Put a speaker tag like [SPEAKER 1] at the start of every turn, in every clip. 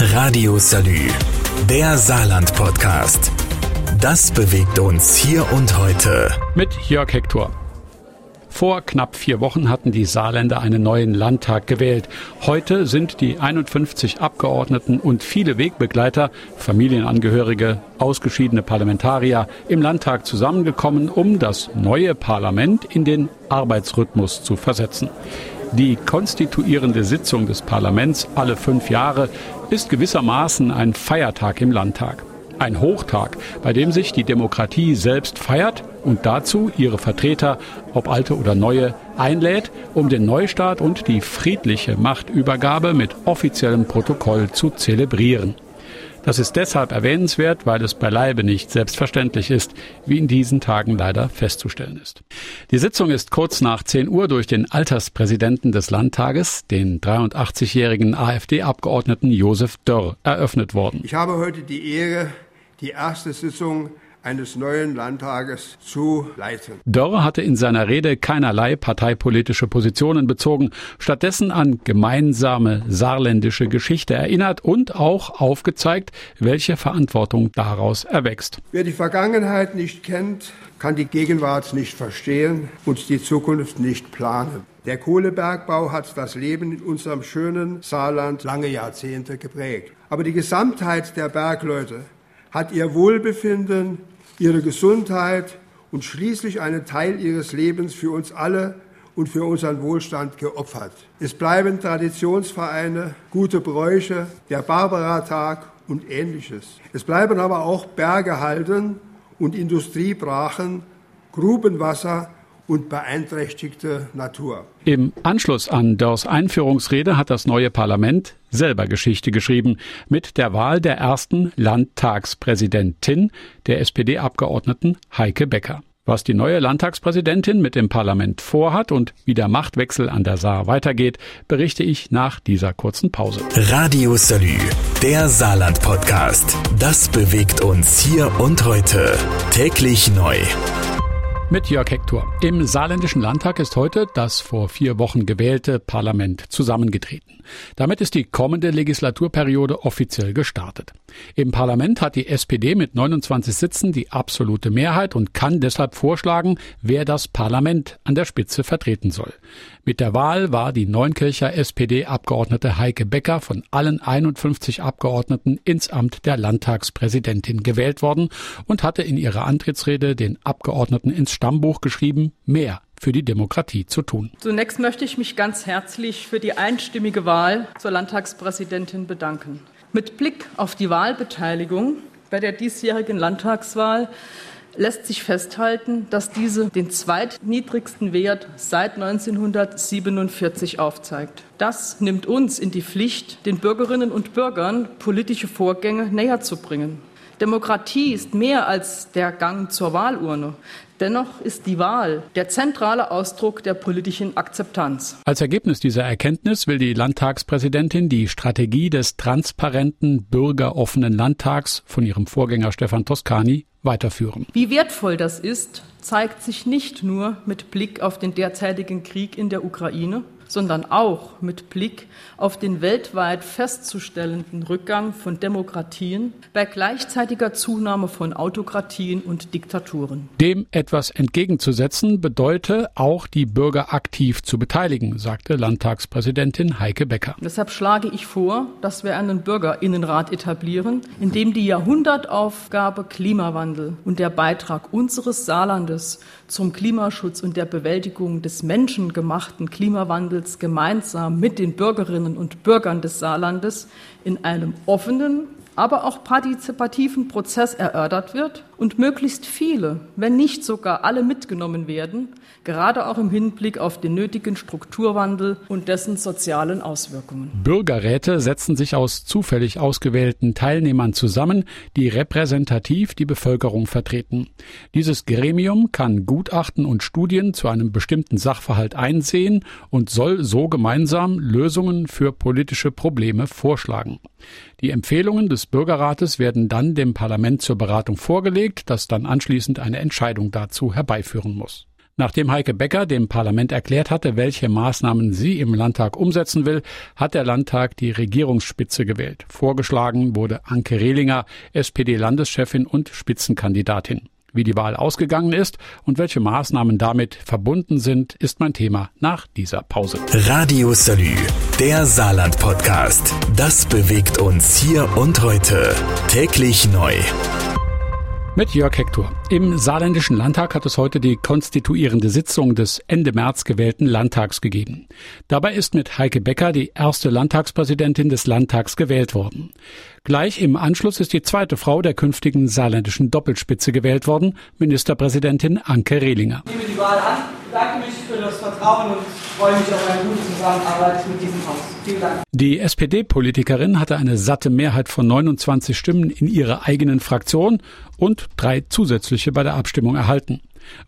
[SPEAKER 1] Radio Salü, der Saarland-Podcast. Das bewegt uns hier und heute.
[SPEAKER 2] Mit Jörg Hector. Vor knapp vier Wochen hatten die Saarländer einen neuen Landtag gewählt. Heute sind die 51 Abgeordneten und viele Wegbegleiter, Familienangehörige, ausgeschiedene Parlamentarier im Landtag zusammengekommen, um das neue Parlament in den Arbeitsrhythmus zu versetzen. Die konstituierende Sitzung des Parlaments alle fünf Jahre ist gewissermaßen ein Feiertag im Landtag. Ein Hochtag, bei dem sich die Demokratie selbst feiert und dazu ihre Vertreter, ob alte oder neue, einlädt, um den Neustart und die friedliche Machtübergabe mit offiziellem Protokoll zu zelebrieren. Das ist deshalb erwähnenswert, weil es beileibe nicht selbstverständlich ist, wie in diesen Tagen leider festzustellen ist. Die Sitzung ist kurz nach 10 Uhr durch den Alterspräsidenten des Landtages, den 83-jährigen AfD-Abgeordneten Josef Dörr, eröffnet worden.
[SPEAKER 3] Ich habe heute die Ehre, die erste Sitzung eines neuen Landtages zu leiten.
[SPEAKER 2] Dörr hatte in seiner Rede keinerlei parteipolitische Positionen bezogen, stattdessen an gemeinsame saarländische Geschichte erinnert und auch aufgezeigt, welche Verantwortung daraus erwächst.
[SPEAKER 3] Wer die Vergangenheit nicht kennt, kann die Gegenwart nicht verstehen und die Zukunft nicht planen. Der Kohlebergbau hat das Leben in unserem schönen Saarland lange Jahrzehnte geprägt. Aber die Gesamtheit der Bergleute hat ihr Wohlbefinden, ihre Gesundheit und schließlich einen Teil ihres Lebens für uns alle und für unseren Wohlstand geopfert. Es bleiben Traditionsvereine, gute Bräuche, der Barbara-Tag und ähnliches. Es bleiben aber auch Berge halten und Industriebrachen, Grubenwasser und beeinträchtigte Natur.
[SPEAKER 2] Im Anschluss an Dörrs Einführungsrede hat das neue Parlament selber Geschichte geschrieben mit der Wahl der ersten Landtagspräsidentin, der SPD-Abgeordneten Heike Becker. Was die neue Landtagspräsidentin mit dem Parlament vorhat und wie der Machtwechsel an der Saar weitergeht, berichte ich nach dieser kurzen Pause.
[SPEAKER 1] Radio Salü, der Saarland-Podcast. Das bewegt uns hier und heute. Täglich neu
[SPEAKER 2] mit Jörg Hector. Im Saarländischen Landtag ist heute das vor vier Wochen gewählte Parlament zusammengetreten. Damit ist die kommende Legislaturperiode offiziell gestartet. Im Parlament hat die SPD mit 29 Sitzen die absolute Mehrheit und kann deshalb vorschlagen, wer das Parlament an der Spitze vertreten soll. Mit der Wahl war die Neunkircher SPD-Abgeordnete Heike Becker von allen 51 Abgeordneten ins Amt der Landtagspräsidentin gewählt worden und hatte in ihrer Antrittsrede den Abgeordneten ins Stammbuch geschrieben, mehr für die Demokratie zu tun.
[SPEAKER 4] Zunächst möchte ich mich ganz herzlich für die einstimmige Wahl zur Landtagspräsidentin bedanken. Mit Blick auf die Wahlbeteiligung bei der diesjährigen Landtagswahl lässt sich festhalten, dass diese den zweitniedrigsten Wert seit 1947 aufzeigt. Das nimmt uns in die Pflicht, den Bürgerinnen und Bürgern politische Vorgänge näher zu bringen. Demokratie ist mehr als der Gang zur Wahlurne. Dennoch ist die Wahl der zentrale Ausdruck der politischen Akzeptanz.
[SPEAKER 2] Als Ergebnis dieser Erkenntnis will die Landtagspräsidentin die Strategie des transparenten, bürgeroffenen Landtags von ihrem Vorgänger Stefan Toscani weiterführen.
[SPEAKER 4] Wie wertvoll das ist, zeigt sich nicht nur mit Blick auf den derzeitigen Krieg in der Ukraine, sondern auch mit Blick auf den weltweit festzustellenden Rückgang von Demokratien bei gleichzeitiger Zunahme von Autokratien und Diktaturen.
[SPEAKER 2] Dem etwas entgegenzusetzen bedeute auch die Bürger aktiv zu beteiligen, sagte Landtagspräsidentin Heike Becker.
[SPEAKER 4] Deshalb schlage ich vor, dass wir einen Bürgerinnenrat etablieren, in dem die Jahrhundertaufgabe Klimawandel und der Beitrag unseres Saarlandes zum Klimaschutz und der Bewältigung des menschengemachten Klimawandels gemeinsam mit den Bürgerinnen und Bürgern des Saarlandes in einem offenen, aber auch partizipativen Prozess erörtert wird und möglichst viele, wenn nicht sogar alle mitgenommen werden, gerade auch im Hinblick auf den nötigen Strukturwandel und dessen sozialen Auswirkungen.
[SPEAKER 2] Bürgerräte setzen sich aus zufällig ausgewählten Teilnehmern zusammen, die repräsentativ die Bevölkerung vertreten. Dieses Gremium kann Gutachten und Studien zu einem bestimmten Sachverhalt einsehen und soll so gemeinsam Lösungen für politische Probleme vorschlagen. Die Empfehlungen des Bürgerrates werden dann dem Parlament zur Beratung vorgelegt, das dann anschließend eine Entscheidung dazu herbeiführen muss. Nachdem Heike Becker dem Parlament erklärt hatte, welche Maßnahmen sie im Landtag umsetzen will, hat der Landtag die Regierungsspitze gewählt. Vorgeschlagen wurde Anke Rehlinger, SPD-Landeschefin und Spitzenkandidatin. Wie die Wahl ausgegangen ist und welche Maßnahmen damit verbunden sind, ist mein Thema nach dieser Pause.
[SPEAKER 1] Radio Salü, der Saarland-Podcast. Das bewegt uns hier und heute. Täglich neu
[SPEAKER 2] mit Jörg Hector. Im Saarländischen Landtag hat es heute die konstituierende Sitzung des Ende März gewählten Landtags gegeben. Dabei ist mit Heike Becker die erste Landtagspräsidentin des Landtags gewählt worden. Gleich im Anschluss ist die zweite Frau der künftigen saarländischen Doppelspitze gewählt worden, Ministerpräsidentin Anke Rehlinger.
[SPEAKER 5] Ich nehme die Wahl an, danke mich für das Vertrauen und freue mich auf eine gute Zusammenarbeit mit diesem Haus. Vielen Dank.
[SPEAKER 2] Die SPD-Politikerin hatte eine satte Mehrheit von 29 Stimmen in ihrer eigenen Fraktion und drei zusätzliche bei der Abstimmung erhalten.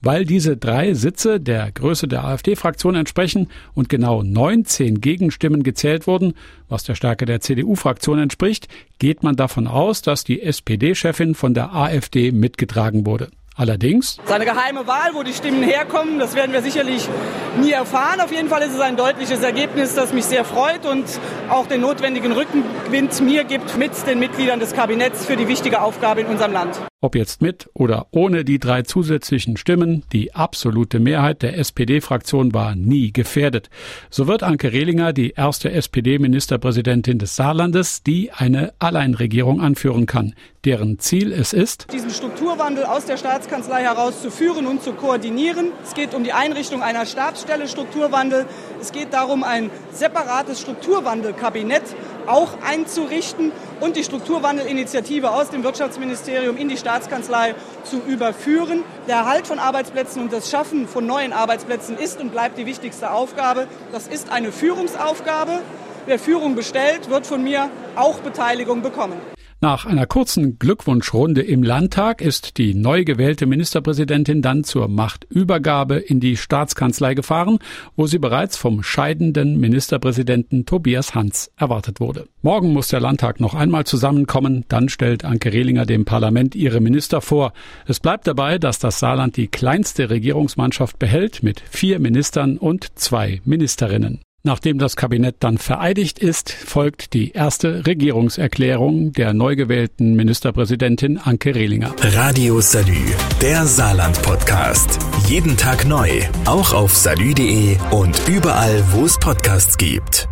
[SPEAKER 2] Weil diese drei Sitze der Größe der AfD-Fraktion entsprechen und genau 19 Gegenstimmen gezählt wurden, was der Stärke der CDU-Fraktion entspricht, geht man davon aus, dass die SPD-Chefin von der AfD mitgetragen wurde. Allerdings.
[SPEAKER 5] Seine geheime Wahl, wo die Stimmen herkommen, das werden wir sicherlich nie erfahren. Auf jeden Fall ist es ein deutliches Ergebnis, das mich sehr freut und auch den notwendigen Rückenwind mir gibt mit den Mitgliedern des Kabinetts für die wichtige Aufgabe in unserem Land.
[SPEAKER 2] Ob jetzt mit oder ohne die drei zusätzlichen Stimmen, die absolute Mehrheit der SPD-Fraktion war nie gefährdet. So wird Anke Rehlinger die erste SPD-Ministerpräsidentin des Saarlandes, die eine Alleinregierung anführen kann, deren Ziel es ist,
[SPEAKER 5] diesen Strukturwandel aus der Staatskanzlei heraus zu führen und zu koordinieren. Es geht um die Einrichtung einer Stabsstelle Strukturwandel. Es geht darum, ein separates Strukturwandelkabinett auch einzurichten und die Strukturwandelinitiative aus dem Wirtschaftsministerium in die Staatskanzlei zu überführen. Der Erhalt von Arbeitsplätzen und das Schaffen von neuen Arbeitsplätzen ist und bleibt die wichtigste Aufgabe. Das ist eine Führungsaufgabe. Wer Führung bestellt, wird von mir auch Beteiligung bekommen.
[SPEAKER 2] Nach einer kurzen Glückwunschrunde im Landtag ist die neu gewählte Ministerpräsidentin dann zur Machtübergabe in die Staatskanzlei gefahren, wo sie bereits vom scheidenden Ministerpräsidenten Tobias Hans erwartet wurde. Morgen muss der Landtag noch einmal zusammenkommen, dann stellt Anke Rehlinger dem Parlament ihre Minister vor. Es bleibt dabei, dass das Saarland die kleinste Regierungsmannschaft behält mit vier Ministern und zwei Ministerinnen. Nachdem das Kabinett dann vereidigt ist, folgt die erste Regierungserklärung der neu gewählten Ministerpräsidentin Anke Rehlinger.
[SPEAKER 1] Radio Salü, der Saarland-Podcast. Jeden Tag neu, auch auf salü.de und überall, wo es Podcasts gibt.